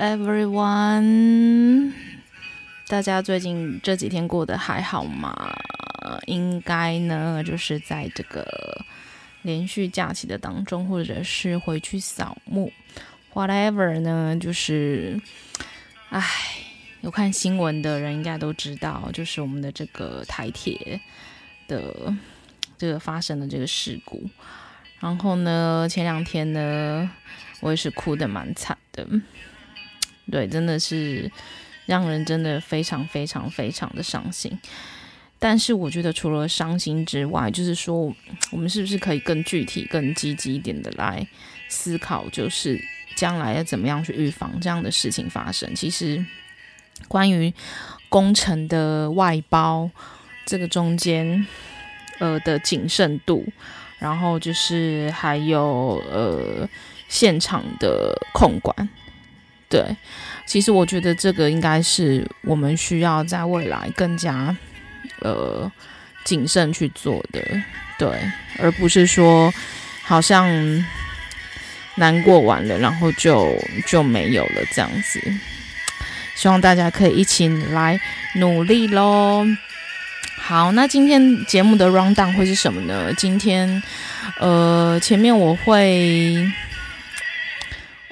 everyone，大家最近这几天过得还好吗？应该呢，就是在这个连续假期的当中，或者是回去扫墓，whatever 呢，就是，唉，有看新闻的人应该都知道，就是我们的这个台铁的这个发生的这个事故。然后呢，前两天呢，我也是哭的蛮惨的。对，真的是让人真的非常非常非常的伤心。但是我觉得除了伤心之外，就是说我们是不是可以更具体、更积极一点的来思考，就是将来要怎么样去预防这样的事情发生？其实关于工程的外包，这个中间呃的谨慎度，然后就是还有呃现场的控管。对，其实我觉得这个应该是我们需要在未来更加呃谨慎去做的，对，而不是说好像难过完了，然后就就没有了这样子。希望大家可以一起来努力喽。好，那今天节目的 rundown 会是什么呢？今天呃前面我会。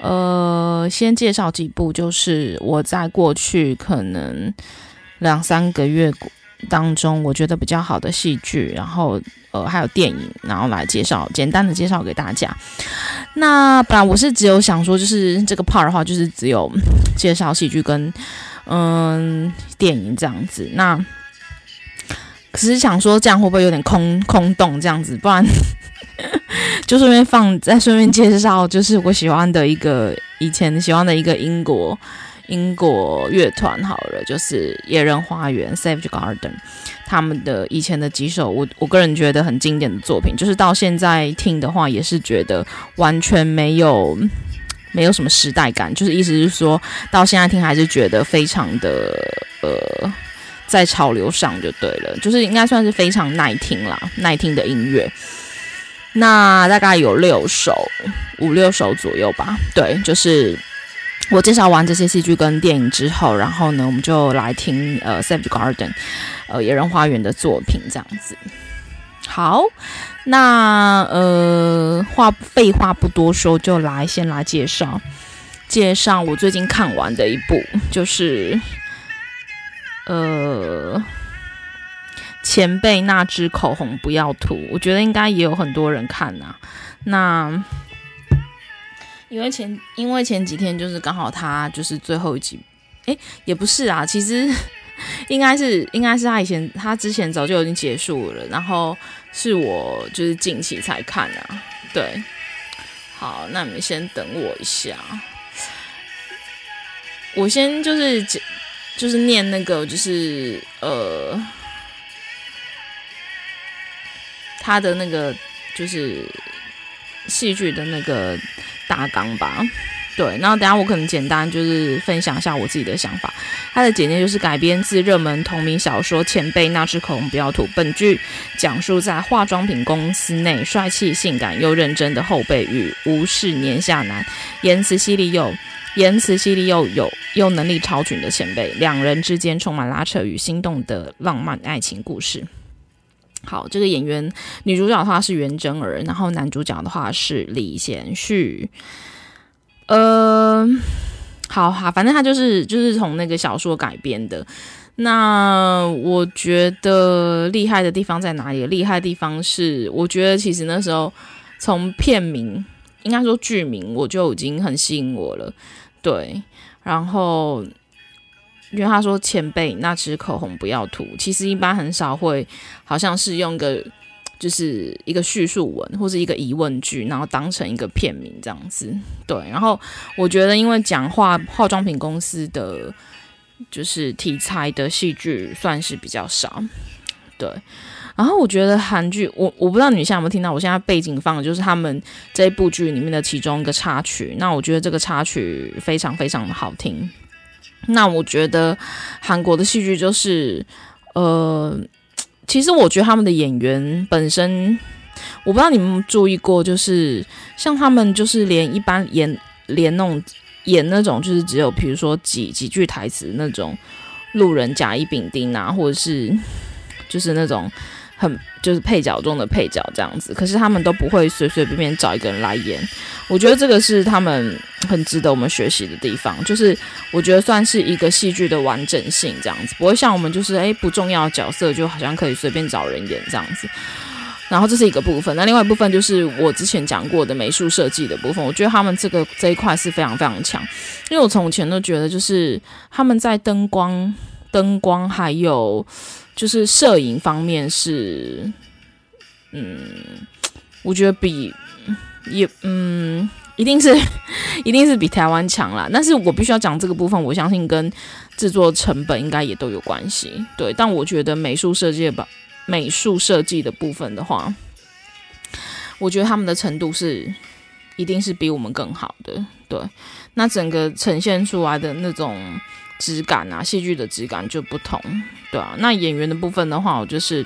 呃，先介绍几部，就是我在过去可能两三个月当中，我觉得比较好的戏剧，然后呃还有电影，然后来介绍，简单的介绍给大家。那本来我是只有想说，就是这个 part 的话，就是只有介绍戏剧跟嗯电影这样子。那可是想说这样会不会有点空空洞这样子？不然。就顺便放，再顺便介绍，就是我喜欢的一个以前喜欢的一个英国英国乐团好了，就是野人花园 （Savage Garden） 他们的以前的几首我我个人觉得很经典的作品，就是到现在听的话也是觉得完全没有没有什么时代感，就是意思是说到现在听还是觉得非常的呃在潮流上就对了，就是应该算是非常耐听啦，耐听的音乐。那大概有六首，五六首左右吧。对，就是我介绍完这些戏剧跟电影之后，然后呢，我们就来听呃《Savage Garden》呃野人花园的作品这样子。好，那呃话废话不多说，就来先来介绍介绍我最近看完的一部，就是呃。前辈那支口红不要涂，我觉得应该也有很多人看呐、啊。那因为前因为前几天就是刚好他就是最后一集，诶，也不是啊，其实 应该是应该是他以前他之前早就已经结束了，然后是我就是近期才看啊。对，好，那你们先等我一下，我先就是就是念那个就是呃。他的那个就是戏剧的那个大纲吧，对。然后等下我可能简单就是分享一下我自己的想法。他的简介就是改编自热门同名小说《前辈那支口红不要涂》。本剧讲述在化妆品公司内，帅气、性感又认真的后辈与无视年下男、言辞犀利又言辞犀利又有又能力超群的前辈，两人之间充满拉扯与心动的浪漫爱情故事。好，这个演员女主角的话是袁真儿，然后男主角的话是李贤旭。呃，好好，反正他就是就是从那个小说改编的。那我觉得厉害的地方在哪里？厉害的地方是，我觉得其实那时候从片名，应该说剧名，我就已经很吸引我了。对，然后。因为他说前辈那支口红不要涂，其实一般很少会，好像是用个就是一个叙述文或是一个疑问句，然后当成一个片名这样子。对，然后我觉得，因为讲化化妆品公司的就是题材的戏剧算是比较少。对，然后我觉得韩剧，我我不知道你现在有没有听到，我现在背景放的就是他们这部剧里面的其中一个插曲。那我觉得这个插曲非常非常的好听。那我觉得韩国的戏剧就是，呃。其实我觉得他们的演员本身，我不知道你们注意过，就是像他们就是连一般演连那种演那种就是只有比如说几几句台词那种路人甲乙丙丁啊，或者是就是那种。很就是配角中的配角这样子，可是他们都不会随随便便找一个人来演。我觉得这个是他们很值得我们学习的地方，就是我觉得算是一个戏剧的完整性这样子，不会像我们就是诶不重要的角色就好像可以随便找人演这样子。然后这是一个部分，那另外一部分就是我之前讲过的美术设计的部分，我觉得他们这个这一块是非常非常强，因为我从前都觉得就是他们在灯光、灯光还有。就是摄影方面是，嗯，我觉得比也嗯，一定是 一定是比台湾强啦。但是我必须要讲这个部分，我相信跟制作成本应该也都有关系。对，但我觉得美术设计吧，美术设计的部分的话，我觉得他们的程度是一定是比我们更好的。对，那整个呈现出来的那种。质感啊，戏剧的质感就不同，对啊。那演员的部分的话，我就是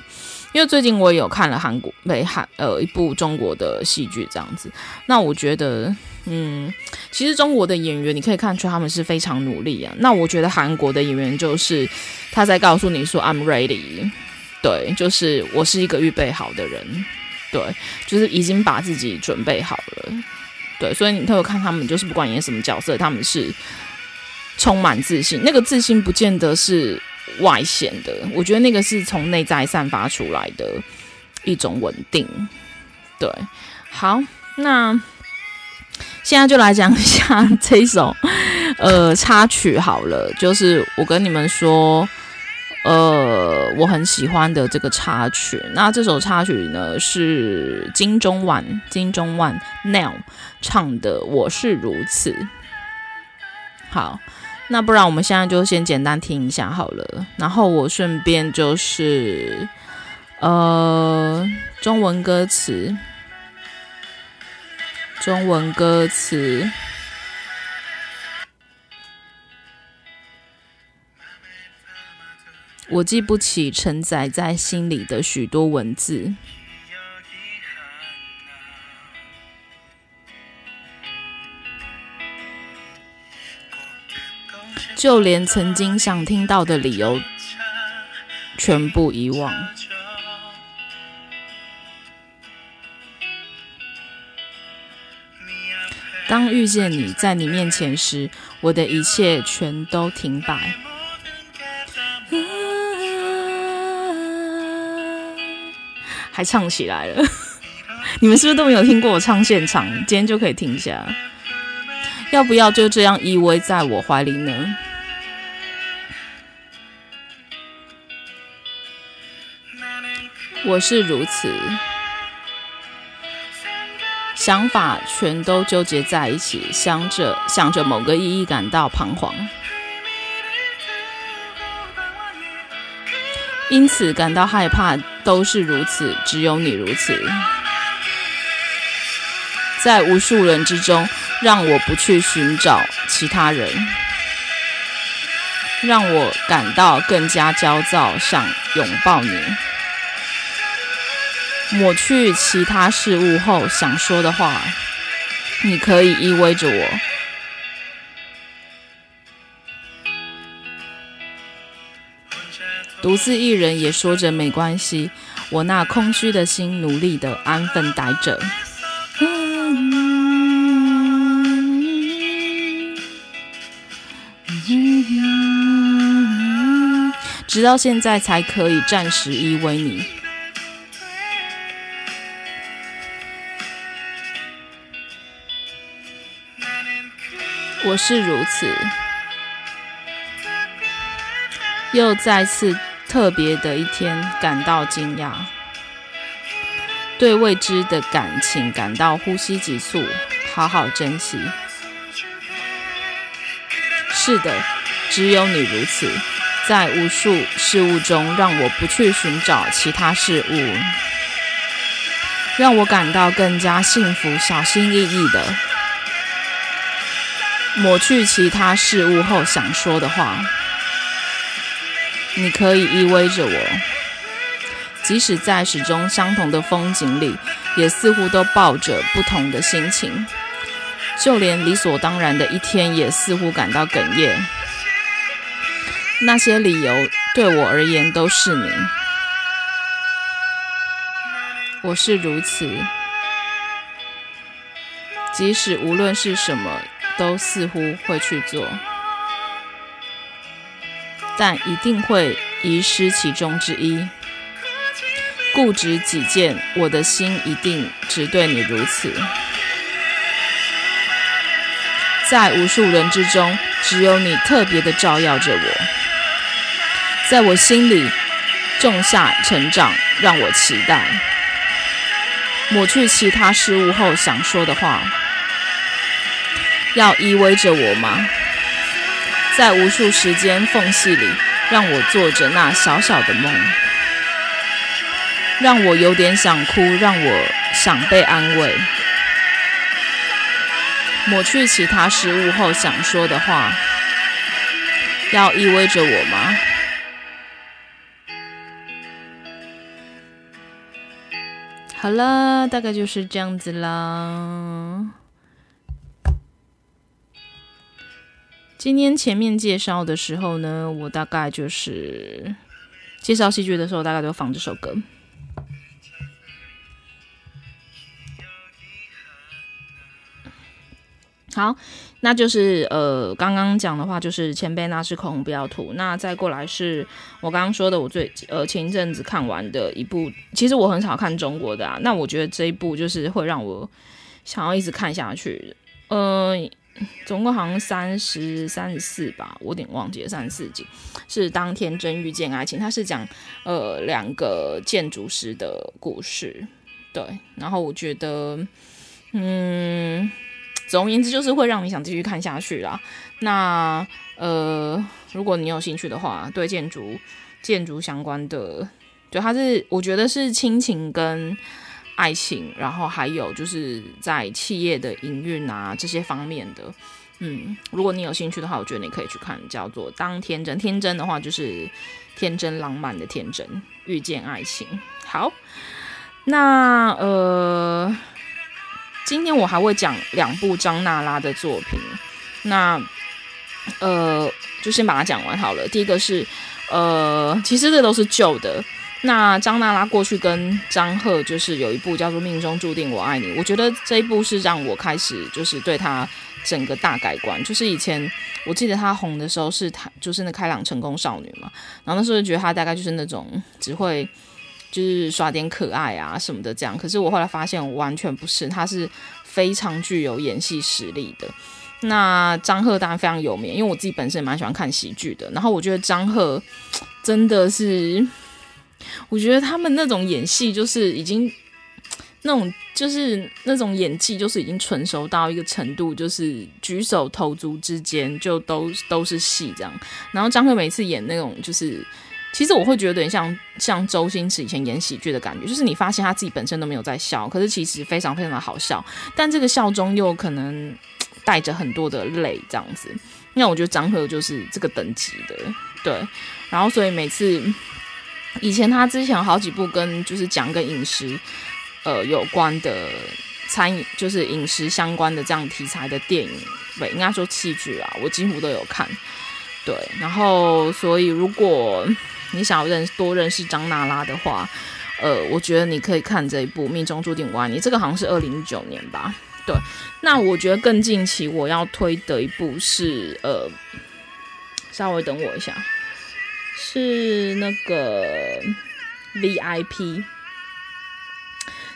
因为最近我也有看了韩国、北韩呃一部中国的戏剧这样子。那我觉得，嗯，其实中国的演员你可以看出他们是非常努力啊。那我觉得韩国的演员就是他在告诉你说 I'm ready，对，就是我是一个预备好的人，对，就是已经把自己准备好了，对。所以你特别看他们，就是不管演什么角色，他们是。充满自信，那个自信不见得是外显的，我觉得那个是从内在散发出来的一种稳定。对，好，那现在就来讲一下这一首呃插曲好了，就是我跟你们说，呃，我很喜欢的这个插曲。那这首插曲呢是金钟万金钟万 Now 唱的《我是如此》。好。那不然我们现在就先简单听一下好了，然后我顺便就是，呃，中文歌词，中文歌词，我记不起承载在心里的许多文字。就连曾经想听到的理由，全部遗忘。当遇见你在你面前时，我的一切全都停摆。还唱起来了，你们是不是都没有听过我唱现场？今天就可以听一下。要不要就这样依偎在我怀里呢？我是如此，想法全都纠结在一起，想着想着某个意义感到彷徨，因此感到害怕。都是如此，只有你如此，在无数人之中，让我不去寻找其他人，让我感到更加焦躁，想拥抱你。抹去其他事物后想说的话，你可以依偎着我，独自一人也说着没关系。我那空虚的心努力的安分待着，直到现在才可以暂时依偎你。是如此，又再次特别的一天感到惊讶。对未知的感情感到呼吸急促，好好珍惜。是的，只有你如此，在无数事物中，让我不去寻找其他事物，让我感到更加幸福。小心翼翼的抹去其他事物后想说的话。你可以依偎着我，即使在始终相同的风景里，也似乎都抱着不同的心情。就连理所当然的一天，也似乎感到哽咽。那些理由对我而言都是你。我是如此，即使无论是什么，都似乎会去做。但一定会遗失其中之一。固执己见，我的心一定只对你如此。在无数人之中，只有你特别的照耀着我，在我心里种下成长，让我期待。抹去其他事物后想说的话，要依偎着我吗？在无数时间缝隙里，让我做着那小小的梦，让我有点想哭，让我想被安慰。抹去其他事物后想说的话，要依偎着我吗？好了，大概就是这样子啦。今天前面介绍的时候呢，我大概就是介绍戏剧的时候，大概都放这首歌。好，那就是呃，刚刚讲的话就是前辈那是口红不要涂。那再过来是我刚刚说的，我最呃前一阵子看完的一部，其实我很少看中国的啊。那我觉得这一部就是会让我想要一直看下去。呃。总共好像三十三十四吧，我有点忘记了三十四集。是当天真遇见爱情，它是讲呃两个建筑师的故事，对。然后我觉得，嗯，总而言之就是会让你想继续看下去啦。那呃，如果你有兴趣的话，对建筑建筑相关的，对，它是我觉得是亲情跟。爱情，然后还有就是在企业的营运啊这些方面的，嗯，如果你有兴趣的话，我觉得你可以去看，叫做《当天真》。天真的话就是天真浪漫的天真，遇见爱情。好，那呃，今天我还会讲两部张娜拉的作品。那呃，就先把它讲完好了。第一个是呃，其实这都是旧的。那张娜拉过去跟张赫就是有一部叫做《命中注定我爱你》，我觉得这一部是让我开始就是对他整个大改观。就是以前我记得他红的时候是他就是那开朗成功少女嘛，然后那时候就觉得他大概就是那种只会就是耍点可爱啊什么的这样。可是我后来发现完全不是，他是非常具有演戏实力的。那张赫当然非常有名，因为我自己本身也蛮喜欢看喜剧的。然后我觉得张赫真的是。我觉得他们那种演戏就是已经那种就是那种演技就是已经纯熟到一个程度，就是举手投足之间就都都是戏这样。然后张赫每次演那种就是，其实我会觉得有点像像周星驰以前演喜剧的感觉，就是你发现他自己本身都没有在笑，可是其实非常非常的好笑，但这个笑中又可能带着很多的泪这样子。那我觉得张赫就是这个等级的，对。然后所以每次。以前他之前好几部跟就是讲跟饮食，呃有关的餐饮，就是饮食相关的这样题材的电影，对，应该说戏剧啊，我几乎都有看。对，然后所以如果你想要认多认识张娜拉的话，呃，我觉得你可以看这一部《命中注定我爱你》，这个好像是二零一九年吧。对，那我觉得更近期我要推的一部是呃，稍微等我一下。是那个 VIP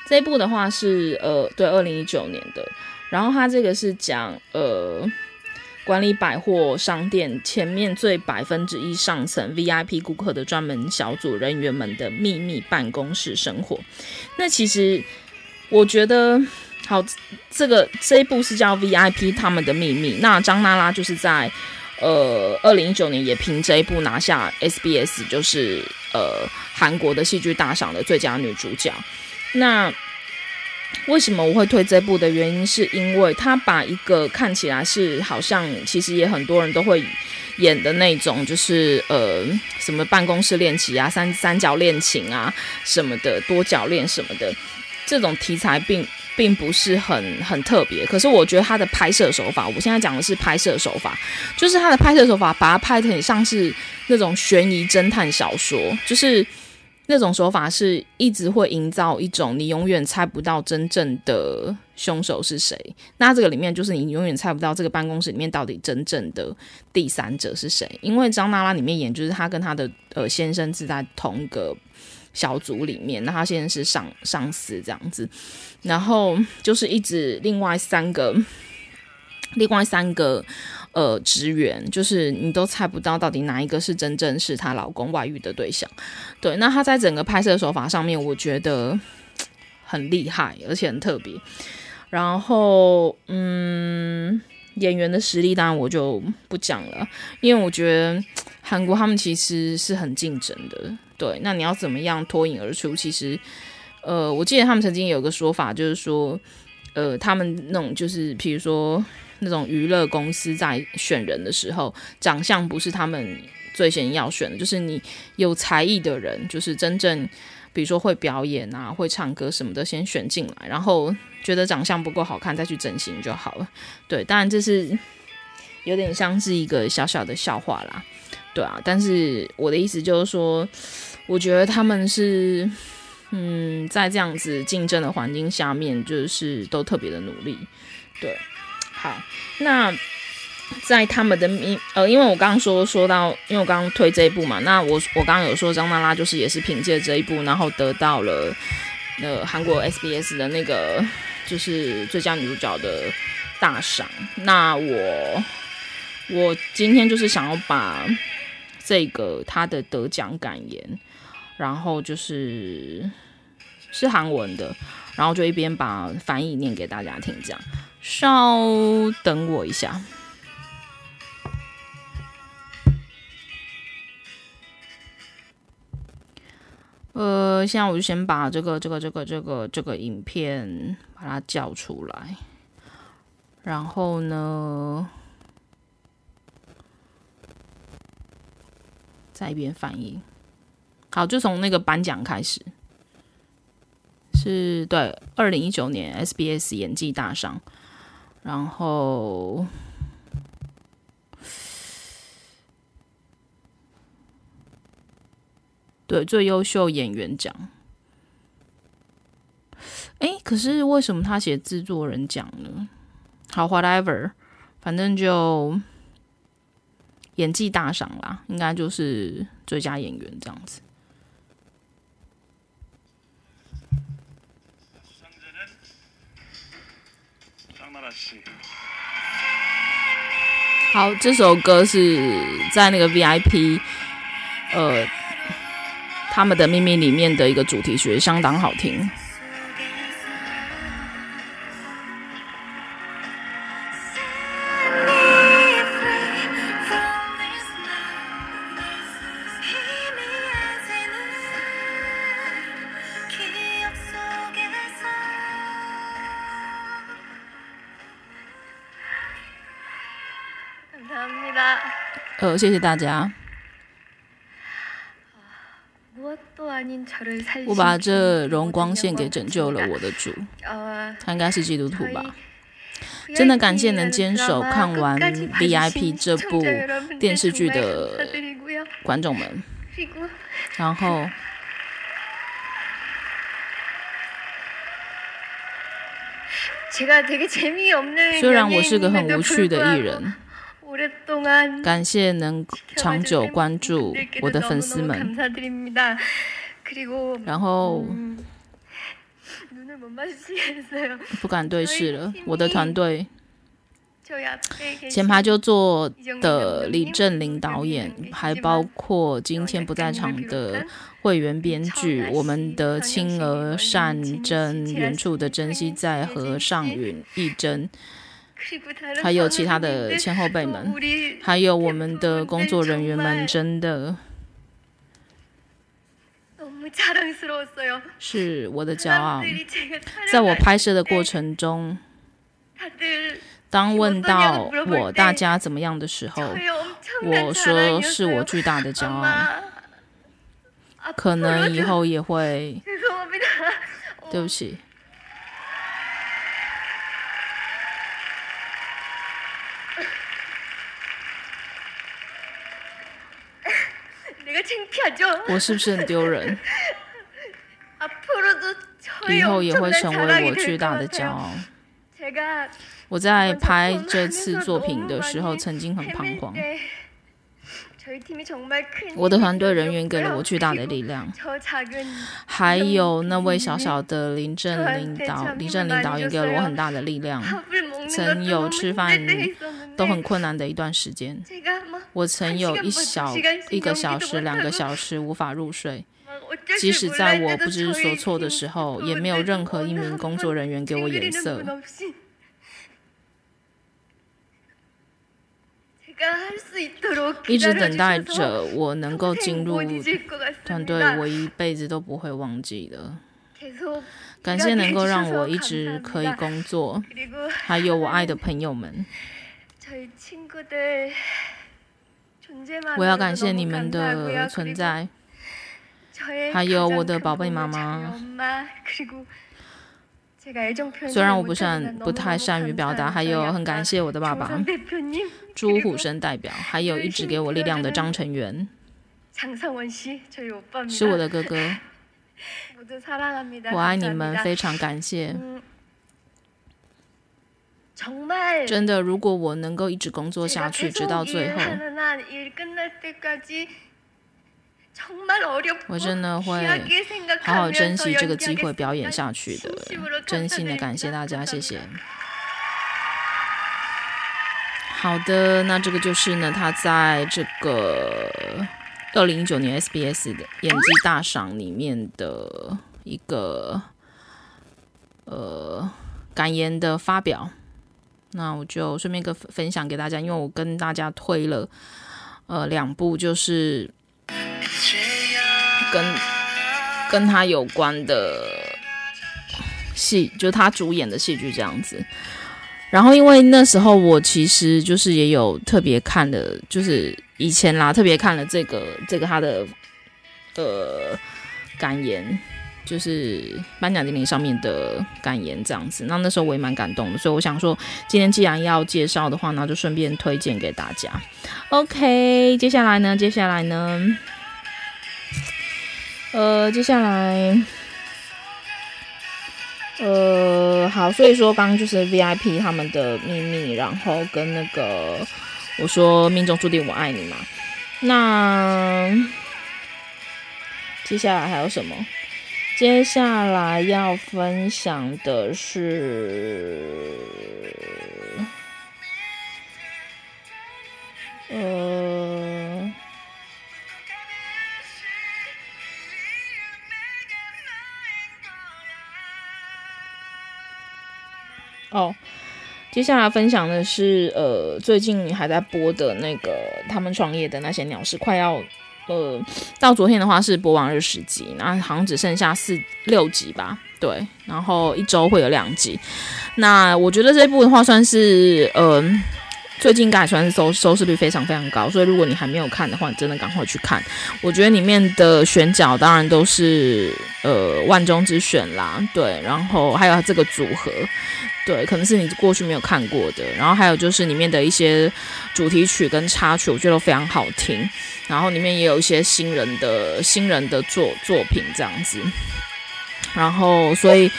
这一部的话是呃对，二零一九年的，然后它这个是讲呃管理百货商店前面最百分之一上层 VIP 顾客的专门小组人员们的秘密办公室生活。那其实我觉得，好，这个这一部是叫 VIP 他们的秘密。那张娜拉就是在呃二零一九年也凭这一部拿下 SBS 就是呃韩国的戏剧大赏的最佳女主角。那为什么我会推这部的原因，是因为他把一个看起来是好像其实也很多人都会演的那种，就是呃什么办公室恋情啊、三三角恋情啊什么的、多角恋什么的这种题材并，并并不是很很特别。可是我觉得他的拍摄手法，我现在讲的是拍摄手法，就是他的拍摄手法，把它拍得很像是那种悬疑侦探小说，就是。那种手法是一直会营造一种你永远猜不到真正的凶手是谁。那这个里面就是你永远猜不到这个办公室里面到底真正的第三者是谁。因为张娜拉里面演就是她跟她的呃先生是在同一个小组里面，那他现在是上上司这样子，然后就是一直另外三个另外三个。呃，职员就是你都猜不到到底哪一个是真正是她老公外遇的对象。对，那她在整个拍摄手法上面，我觉得很厉害，而且很特别。然后，嗯，演员的实力当然我就不讲了，因为我觉得韩国他们其实是很竞争的。对，那你要怎么样脱颖而出？其实，呃，我记得他们曾经有个说法，就是说，呃，他们那种就是，比如说。那种娱乐公司在选人的时候，长相不是他们最先要选的，就是你有才艺的人，就是真正，比如说会表演啊、会唱歌什么的，先选进来，然后觉得长相不够好看，再去整形就好了。对，当然这是有点像是一个小小的笑话啦，对啊。但是我的意思就是说，我觉得他们是，嗯，在这样子竞争的环境下面，就是都特别的努力，对。好，那在他们的名呃，因为我刚刚说说到，因为我刚刚推这一部嘛，那我我刚刚有说张娜拉就是也是凭借这一部，然后得到了呃韩国 SBS 的那个就是最佳女主角的大赏。那我我今天就是想要把这个他的得奖感言，然后就是是韩文的，然后就一边把翻译念给大家听，这样。稍等我一下。呃，现在我就先把这个、这个、这个、这个、这个影片把它叫出来，然后呢，再一边翻译。好，就从那个颁奖开始，是对，二零一九年 SBS 演技大赏。然后，对，最优秀演员奖。哎，可是为什么他写制作人奖呢？好，whatever，反正就演技大赏啦，应该就是最佳演员这样子。好，这首歌是在那个 VIP，呃，他们的秘密里面的一个主题曲，相当好听。谢谢大家。我把这荣光献给拯救了我的主，他应该是基督徒吧？真的感谢能坚守看完 VIP 这部电视剧的观众们。然后，虽然我是个很无趣的艺人。感谢能长久关注我的粉丝们，然后不敢对视了。我的团队前排就坐的李正林导演，还包括今天不在场的会员编剧，我们的青娥、善珍、远处的珍惜在和尚允、义珍，还有其他的前后辈们，还有我们的工作人员们，真的是我的骄傲。在我拍摄的过程中。当问到我大家怎么样的时候，我说是我巨大的骄傲，可能以后也会。对不起。我是不是很丢人？以后也会成为我巨大的骄傲。我在拍这次作品的时候，曾经很彷徨。我的团队人员给了我巨大的力量，还有那位小小的林正林导林正林导演给了我很大的力量。曾有吃饭都很困难的一段时间，我曾有一小一个小时、两个小时无法入睡，即使在我不知所措的时候，也没有任何一名工作人员给我眼色。一直等待着我能够进入团队，我一辈子都不会忘记的。感谢能够让我一直可以工作，还有我爱的 朋友们。我要感谢你们的存在，还有我的宝贝妈妈。虽然我不善不太善于表达，还有很感谢我的爸爸。朱虎生代表，还有一直给我力量的张成元，是我的哥哥，我爱你们，非常感谢。真的，如果我能够一直工作下去，直到最后。我真的会好好珍惜这个机会表演下去的，真心的感谢大家，谢谢。好的，那这个就是呢，他在这个二零一九年 SBS 的演技大赏里面的一个呃感言的发表。那我就顺便个分享给大家，因为我跟大家推了呃两部，就是。跟跟他有关的戏，就他主演的戏剧这样子。然后因为那时候我其实就是也有特别看的，就是以前啦，特别看了这个这个他的呃感言，就是颁奖典礼上面的感言这样子。那那时候我也蛮感动的，所以我想说，今天既然要介绍的话，那就顺便推荐给大家。OK，接下来呢？接下来呢？呃，接下来，呃，好，所以说刚刚就是 VIP 他们的秘密，然后跟那个我说命中注定我爱你嘛，那接下来还有什么？接下来要分享的是，呃。哦，接下来分享的是，呃，最近还在播的那个他们创业的那些鸟事，快要，呃，到昨天的话是播完二十集，然后好像只剩下四六集吧，对，然后一周会有两集，那我觉得这一部的话算是，嗯、呃。最近应该算是收收视率非常非常高，所以如果你还没有看的话，你真的赶快去看。我觉得里面的选角当然都是呃万中之选啦，对，然后还有这个组合，对，可能是你过去没有看过的。然后还有就是里面的一些主题曲跟插曲，我觉得都非常好听。然后里面也有一些新人的新人的作作品这样子。然后所以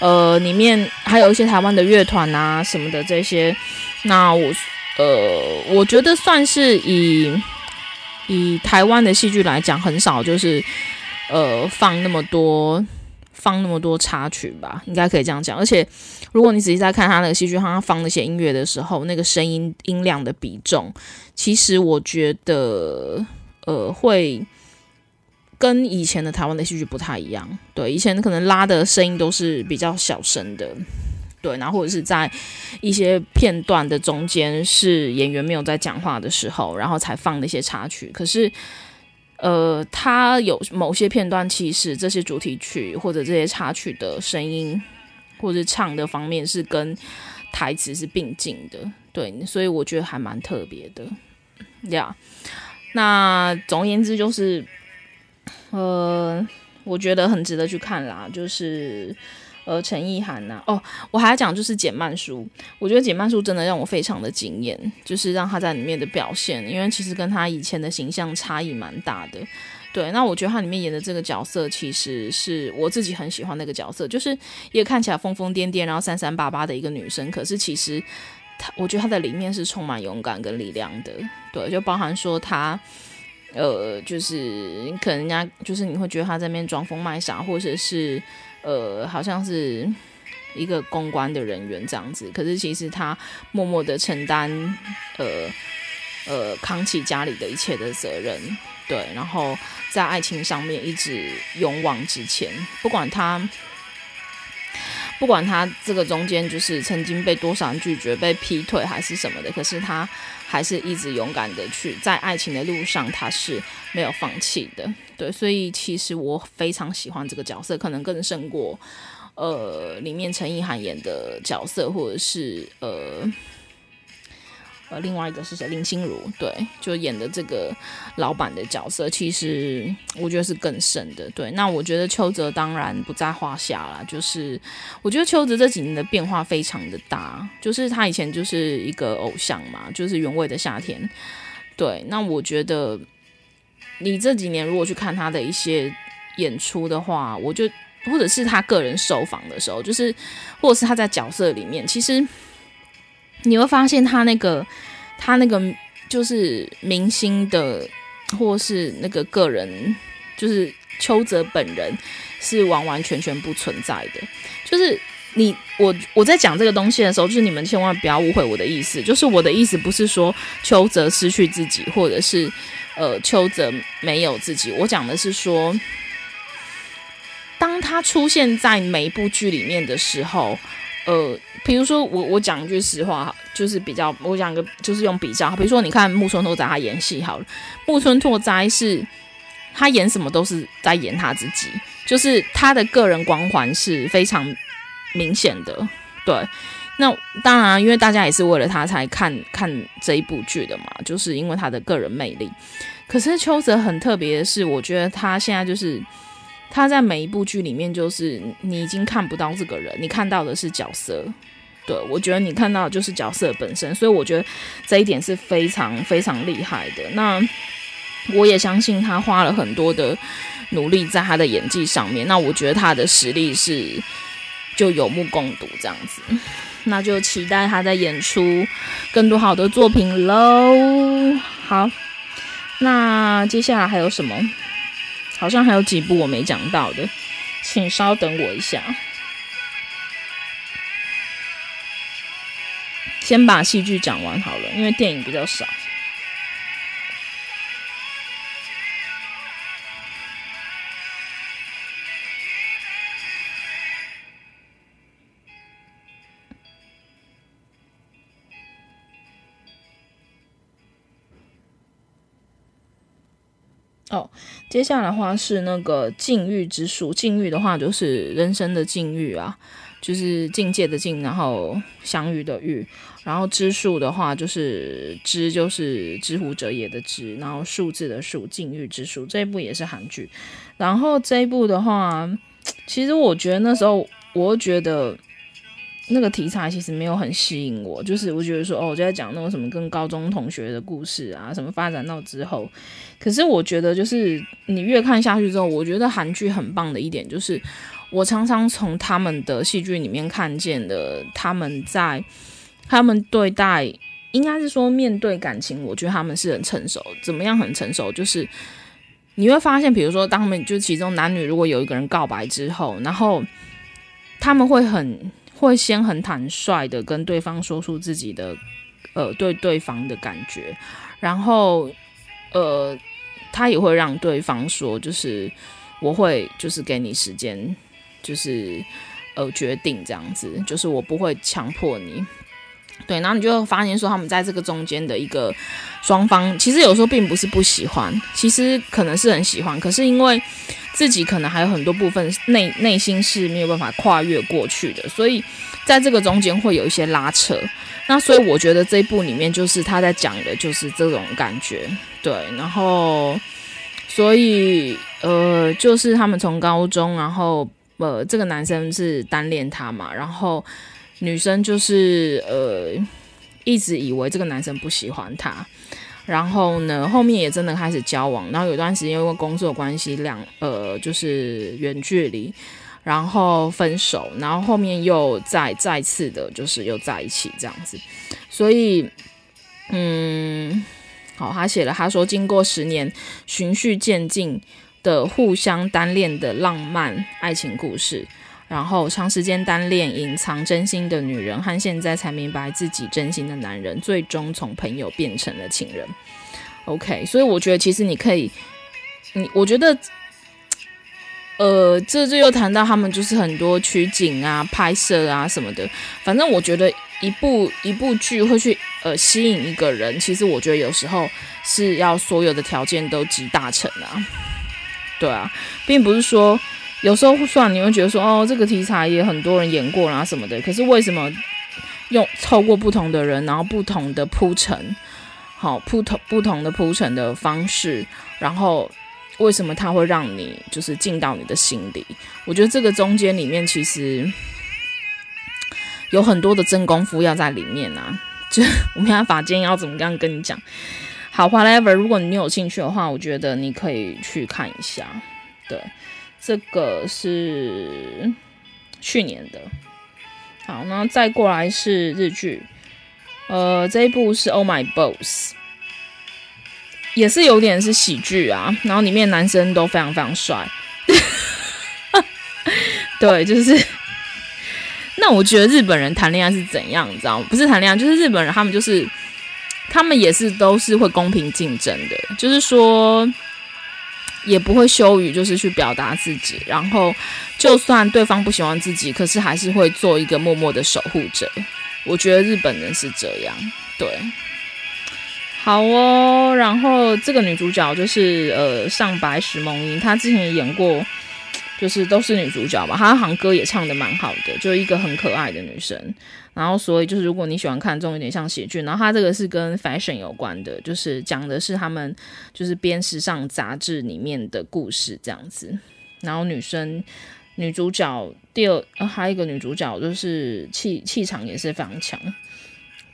呃里面还有一些台湾的乐团啊什么的这些，那我。呃，我觉得算是以以台湾的戏剧来讲，很少就是呃放那么多放那么多插曲吧，应该可以这样讲。而且，如果你仔细在看他那个戏剧，他放那些音乐的时候，那个声音音量的比重，其实我觉得，呃，会跟以前的台湾的戏剧不太一样。对，以前可能拉的声音都是比较小声的，对，然后或者是在一些片段的中间，是演员没有在讲话的时候，然后才放那些插曲。可是。呃，他有某些片段，其实这些主题曲或者这些插曲的声音，或者唱的方面是跟台词是并进的，对，所以我觉得还蛮特别的，呀、那总而言之就是，呃，我觉得很值得去看啦，就是。呃，陈意涵呐，哦，我还要讲就是简曼书，我觉得简曼书真的让我非常的惊艳，就是让他在里面的表现，因为其实跟他以前的形象差异蛮大的。对，那我觉得他里面演的这个角色，其实是我自己很喜欢那个角色，就是一个看起来疯疯癫癫，然后三三八八的一个女生，可是其实她，我觉得她的里面是充满勇敢跟力量的。对，就包含说她，呃，就是可能人家就是你会觉得她在那边装疯卖傻，或者是。呃，好像是一个公关的人员这样子，可是其实他默默的承担，呃呃，扛起家里的一切的责任，对，然后在爱情上面一直勇往直前，不管他，不管他这个中间就是曾经被多少人拒绝、被劈腿还是什么的，可是他还是一直勇敢的去在爱情的路上，他是没有放弃的。对，所以其实我非常喜欢这个角色，可能更胜过呃里面陈意涵演的角色，或者是呃呃另外一个是谁？林心如，对，就演的这个老板的角色，其实我觉得是更胜的。对，那我觉得邱泽当然不在话下啦，就是我觉得邱泽这几年的变化非常的大，就是他以前就是一个偶像嘛，就是原味的夏天。对，那我觉得。你这几年如果去看他的一些演出的话，我就或者是他个人受访的时候，就是或者是他在角色里面，其实你会发现他那个他那个就是明星的，或是那个个人，就是邱泽本人是完完全全不存在的。就是你我我在讲这个东西的时候，就是你们千万不要误会我的意思，就是我的意思不是说邱泽失去自己，或者是。呃，邱泽没有自己。我讲的是说，当他出现在每一部剧里面的时候，呃，比如说我我讲一句实话哈，就是比较我讲个就是用比较，比如说你看木村拓哉他演戏好了，木村拓哉是他演什么都是在演他自己，就是他的个人光环是非常明显的，对。那当然，因为大家也是为了他才看看这一部剧的嘛，就是因为他的个人魅力。可是邱泽很特别的是，我觉得他现在就是他在每一部剧里面，就是你已经看不到这个人，你看到的是角色。对，我觉得你看到的就是角色本身，所以我觉得这一点是非常非常厉害的。那我也相信他花了很多的努力在他的演技上面。那我觉得他的实力是就有目共睹这样子。那就期待他在演出更多好的作品喽。好，那接下来还有什么？好像还有几部我没讲到的，请稍等我一下，先把戏剧讲完好了，因为电影比较少。哦，接下来的话是那个境遇之术。境遇的话就是人生的境遇啊，就是境界的境，然后相遇的遇。然后之术的话就是之，就是知乎者也的之，然后数字的数，境遇之术。这一部也是韩剧。然后这一部的话，其实我觉得那时候，我觉得。那个题材其实没有很吸引我，就是我觉得说，哦，我就在讲那种什么跟高中同学的故事啊，什么发展到之后。可是我觉得，就是你越看下去之后，我觉得韩剧很棒的一点就是，我常常从他们的戏剧里面看见的，他们在他们对待，应该是说面对感情，我觉得他们是很成熟。怎么样很成熟？就是你会发现，比如说，当他们就其中男女如果有一个人告白之后，然后他们会很会先很坦率的跟对方说出自己的呃对对方的感觉，然后呃他也会让对方说，就是我会就是给你时间，就是呃决定这样子，就是我不会强迫你。对，然后你就发现说，他们在这个中间的一个双方，其实有时候并不是不喜欢，其实可能是很喜欢，可是因为自己可能还有很多部分内内心是没有办法跨越过去的，所以在这个中间会有一些拉扯。那所以我觉得这一部里面就是他在讲的就是这种感觉，对，然后所以呃，就是他们从高中，然后呃，这个男生是单恋他嘛，然后。女生就是呃，一直以为这个男生不喜欢她，然后呢，后面也真的开始交往，然后有段时间因为工作关系两呃就是远距离，然后分手，然后后面又再再次的就是又在一起这样子，所以嗯，好，他写了，他说经过十年循序渐进的互相单恋的浪漫爱情故事。然后长时间单恋、隐藏真心的女人，和现在才明白自己真心的男人，最终从朋友变成了情人。OK，所以我觉得其实你可以，你我觉得，呃，这就又谈到他们就是很多取景啊、拍摄啊什么的。反正我觉得一部一部剧会去呃吸引一个人，其实我觉得有时候是要所有的条件都集大成啊。对啊，并不是说。有时候算你会觉得说，哦，这个题材也很多人演过啦什么的。可是为什么用透过不同的人，然后不同的铺陈，好铺头不同的铺陈的方式，然后为什么它会让你就是进到你的心里？我觉得这个中间里面其实有很多的真功夫要在里面啊。就 我没办法，今天要怎么样跟你讲？好，whatever，如果你有兴趣的话，我觉得你可以去看一下，对。这个是去年的，好，然后再过来是日剧，呃，这一部是《Oh My Boss》，也是有点是喜剧啊，然后里面男生都非常非常帅，对，就是，那我觉得日本人谈恋爱是怎样，你知道吗？不是谈恋爱，就是日本人他们就是，他们也是都是会公平竞争的，就是说。也不会羞于就是去表达自己，然后就算对方不喜欢自己，可是还是会做一个默默的守护者。我觉得日本人是这样，对，好哦。然后这个女主角就是呃上白石萌音，她之前也演过。就是都是女主角吧，她好像歌也唱得蛮好的，就一个很可爱的女生。然后所以就是如果你喜欢看这种有点像喜剧，然后它这个是跟 fashion 有关的，就是讲的是他们就是编时尚杂志里面的故事这样子。然后女生女主角第二，还有一个女主角就是气气场也是非常强。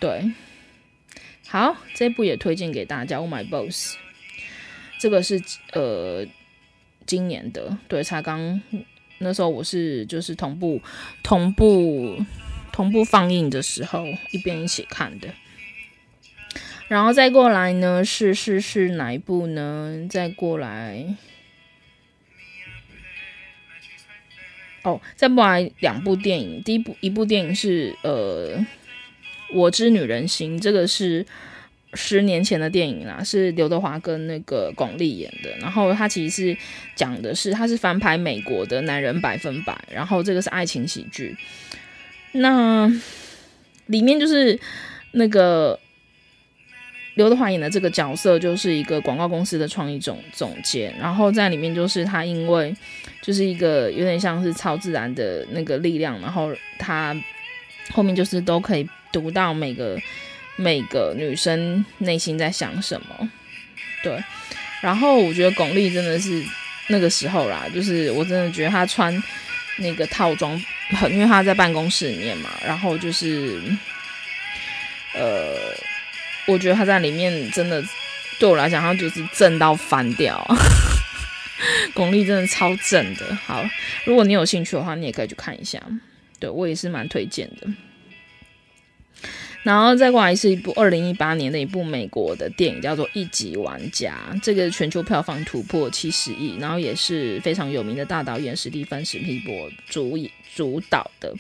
对，好，这部也推荐给大家。Oh my boss，这个是呃。今年的对，才刚那时候我是就是同步同步同步放映的时候，一边一起看的。然后再过来呢，是是是哪一部呢？再过来哦，再过来两部电影。第一部一部电影是呃，《我知女人心》，这个是。十年前的电影啦，是刘德华跟那个巩俐演的。然后他其实是讲的是，他是翻拍美国的《男人百分百》，然后这个是爱情喜剧。那里面就是那个刘德华演的这个角色，就是一个广告公司的创意总总监。然后在里面就是他因为就是一个有点像是超自然的那个力量，然后他后面就是都可以读到每个。每个女生内心在想什么？对，然后我觉得巩俐真的是那个时候啦，就是我真的觉得她穿那个套装很，因为他在办公室里面嘛，然后就是，呃，我觉得他在里面真的对我来讲，他就是正到翻掉。巩俐真的超正的，好，如果你有兴趣的话，你也可以去看一下，对，我也是蛮推荐的。然后再过来是一部二零一八年的一部美国的电影，叫做《一级玩家》，这个全球票房突破七十亿，然后也是非常有名的大导演史蒂芬史皮伯主演主导的。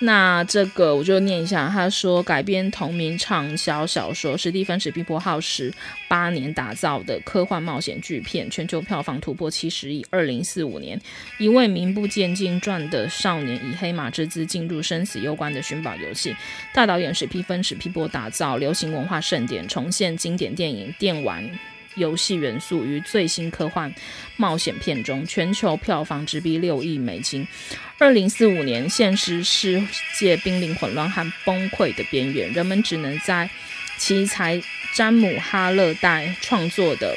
那这个我就念一下，他说改编同名畅销小说，史蒂芬史匹柏耗时八年打造的科幻冒险巨片，全球票房突破七十亿。二零四五年，一位名不见经传的少年以黑马之姿进入生死攸关的寻宝游戏。大导演史蒂芬史匹柏打造流行文化盛典，重现经典电影电玩游戏元素于最新科幻冒险片中，全球票房直逼六亿美金。二零四五年，现实世界濒临混乱和崩溃的边缘，人们只能在奇才詹姆·哈勒代创作的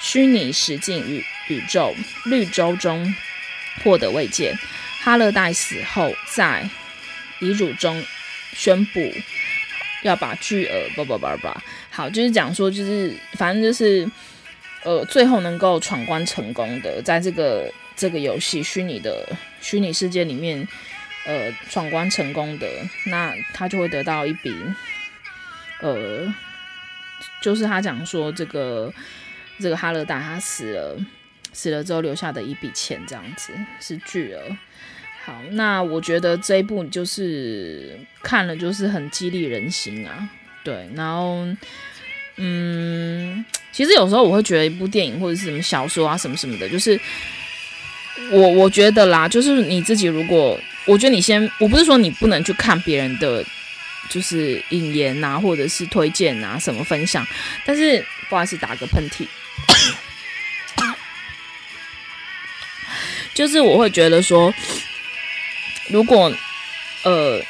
虚拟实境宇宇宙绿洲中获得慰藉。哈勒代死后，在遗嘱中宣布要把巨额不不不不，好，就是讲说，就是反正就是呃，最后能够闯关成功的，在这个这个游戏虚拟的。虚拟世界里面，呃，闯关成功的，那他就会得到一笔，呃，就是他讲说这个这个哈勒达他死了，死了之后留下的一笔钱，这样子是巨额。好，那我觉得这一部就是看了就是很激励人心啊，对，然后，嗯，其实有时候我会觉得一部电影或者是什么小说啊什么什么的，就是。我我觉得啦，就是你自己如果，我觉得你先，我不是说你不能去看别人的，就是引言呐，或者是推荐啊，什么分享，但是不好意思打个喷嚏，就是我会觉得说，如果呃，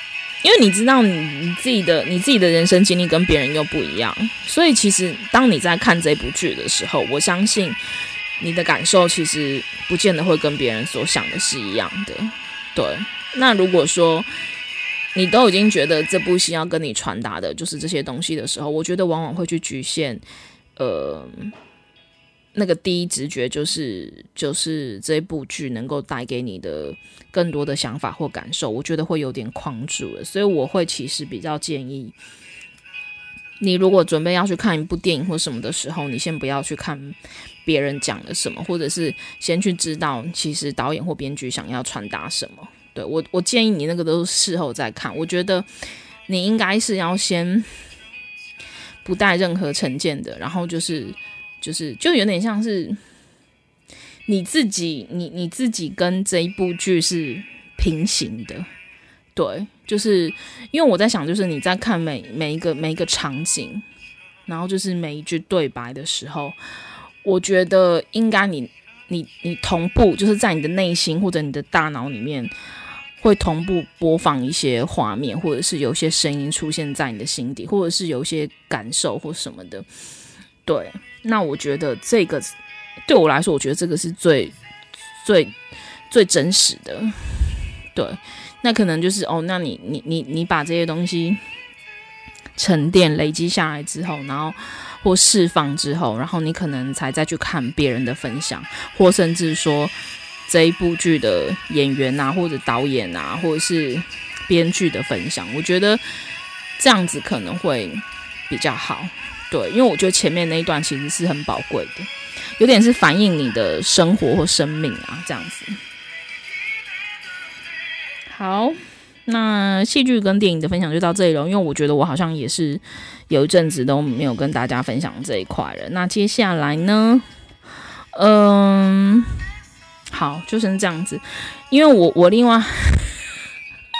因为你知道你你自己的你自己的人生经历跟别人又不一样，所以其实当你在看这部剧的时候，我相信。你的感受其实不见得会跟别人所想的是一样的，对。那如果说你都已经觉得这部戏要跟你传达的就是这些东西的时候，我觉得往往会去局限，呃，那个第一直觉就是就是这部剧能够带给你的更多的想法或感受，我觉得会有点框住了。所以我会其实比较建议。你如果准备要去看一部电影或什么的时候，你先不要去看别人讲了什么，或者是先去知道其实导演或编剧想要传达什么。对，我，我建议你那个都是事后再看。我觉得你应该是要先不带任何成见的，然后就是就是就有点像是你自己，你你自己跟这一部剧是平行的。对，就是因为我在想，就是你在看每每一个每一个场景，然后就是每一句对白的时候，我觉得应该你你你同步，就是在你的内心或者你的大脑里面，会同步播放一些画面，或者是有些声音出现在你的心底，或者是有些感受或什么的。对，那我觉得这个对我来说，我觉得这个是最最最真实的。对。那可能就是哦，那你你你你把这些东西沉淀累积下来之后，然后或释放之后，然后你可能才再去看别人的分享，或甚至说这一部剧的演员啊，或者导演啊，或者是编剧的分享，我觉得这样子可能会比较好。对，因为我觉得前面那一段其实是很宝贵的，有点是反映你的生活或生命啊，这样子。好，那戏剧跟电影的分享就到这里了。因为我觉得我好像也是有一阵子都没有跟大家分享这一块了。那接下来呢？嗯，好，就是这样子。因为我我另外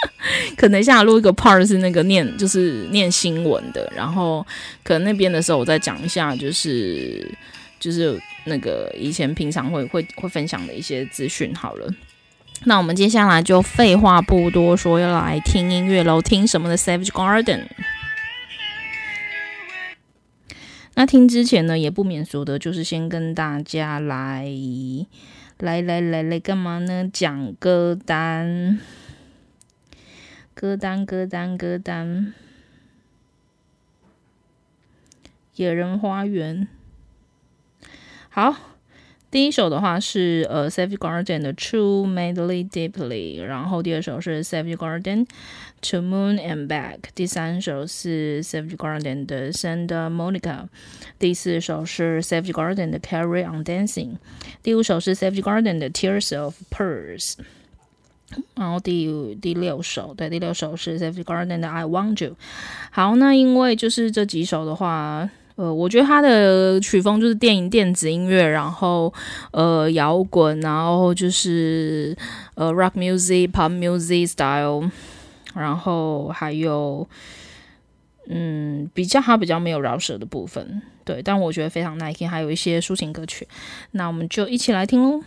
可能下录一个 part 是那个念，就是念新闻的。然后可能那边的时候我再讲一下，就是就是那个以前平常会会会分享的一些资讯。好了。那我们接下来就废话不多说，要来听音乐喽。听什么的？Savage Garden。那听之前呢，也不免俗的，就是先跟大家来来来来来干嘛呢？讲歌单，歌单，歌单，歌单。野人花园。好，第一首的话是呃 Savage Garden 的 True Madly Deeply，然后第二首是 Savage Garden To Moon and Back，第三首是 Savage Garden 的 Santa Monica，第四首是 Savage Garden 的 Carry On Dancing，第五首是 Savage Garden 的 Tears of Pearls。然后第第六首，对，第六首是 Savage Garden 的 I Want You。好，那因为就是这几首的话，呃，我觉得它的曲风就是电影电子音乐，然后呃摇滚，然后就是呃 rock music、pop music style，然后还有嗯比较它比较没有饶舌的部分，对，但我觉得非常耐听，还有一些抒情歌曲，那我们就一起来听喽。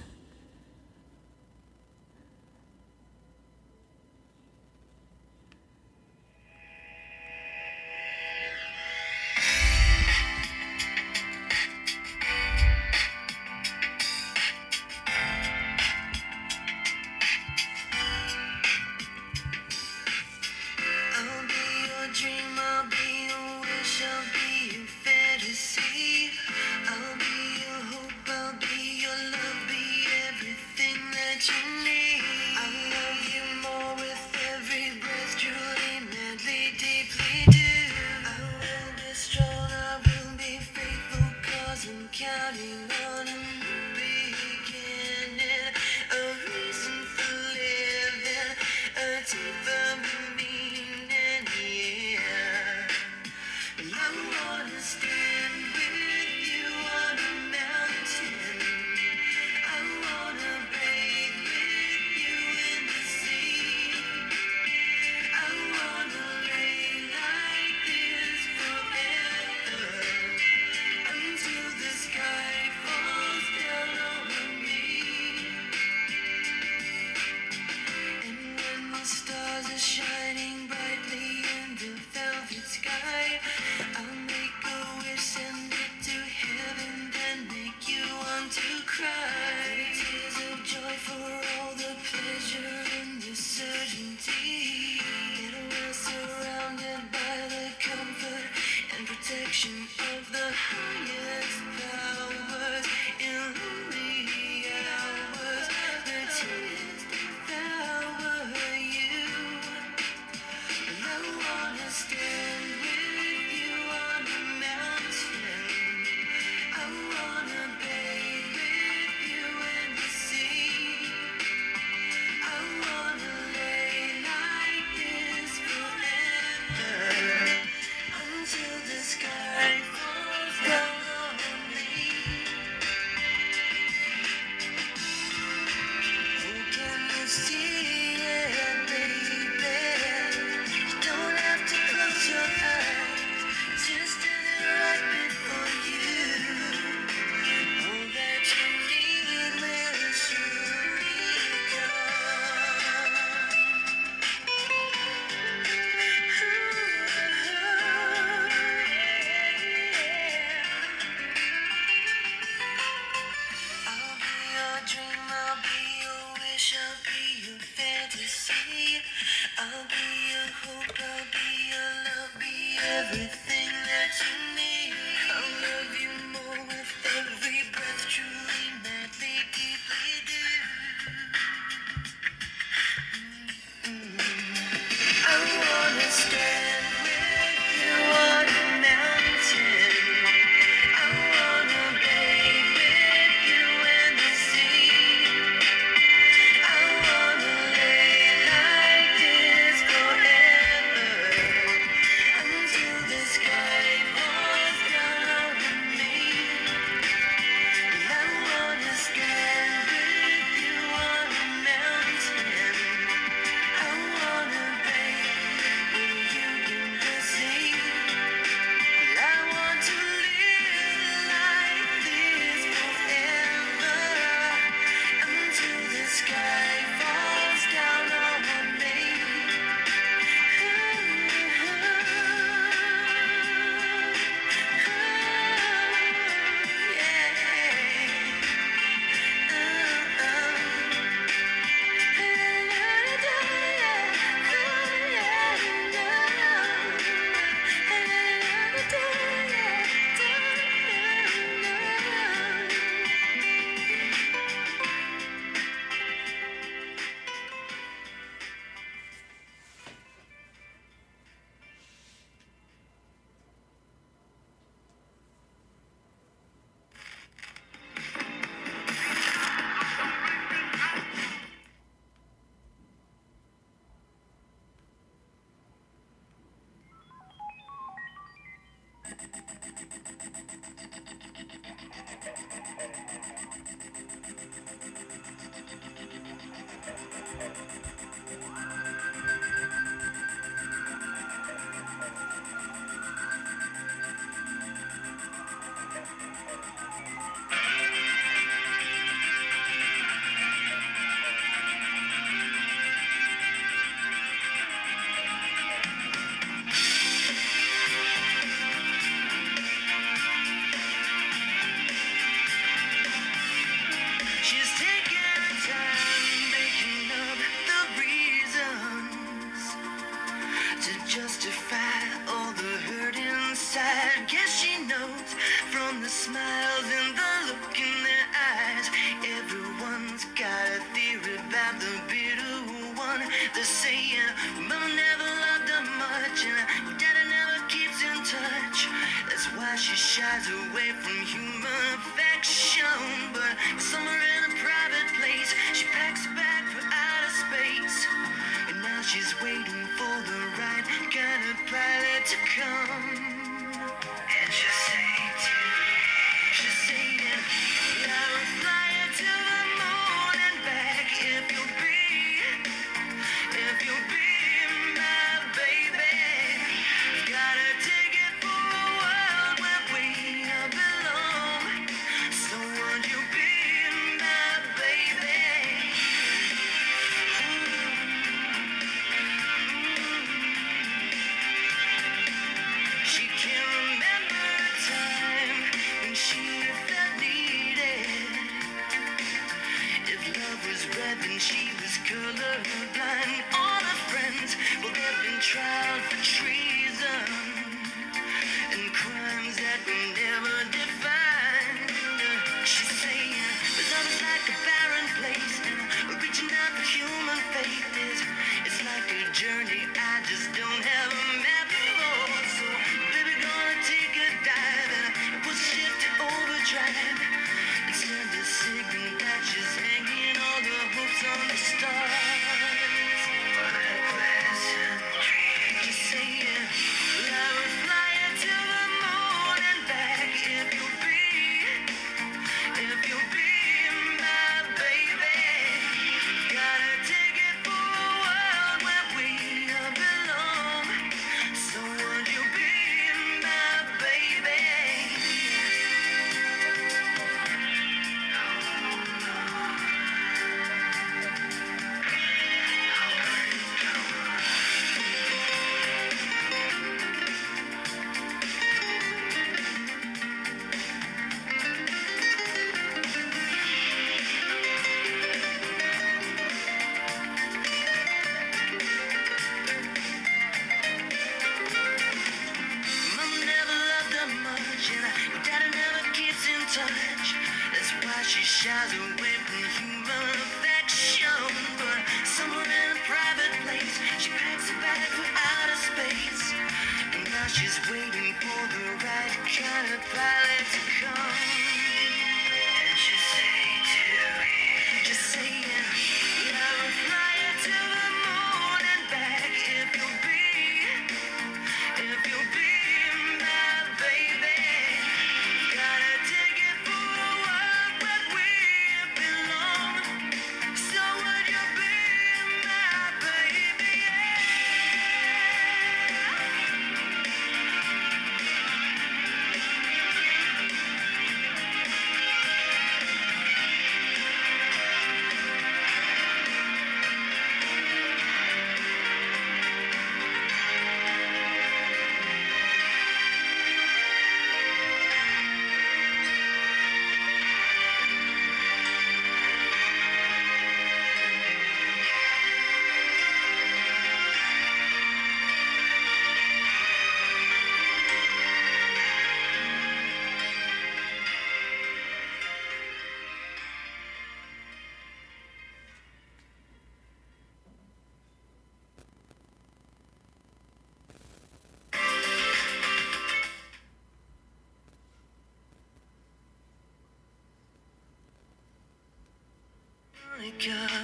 secure.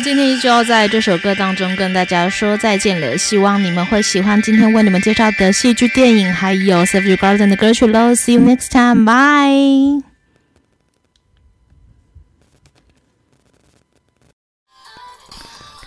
今天依旧在这首歌当中跟大家说再见了，希望你们会喜欢今天为你们介绍的戏剧、电影，还有 Save Your Garden 的歌曲喽。See you next time, bye.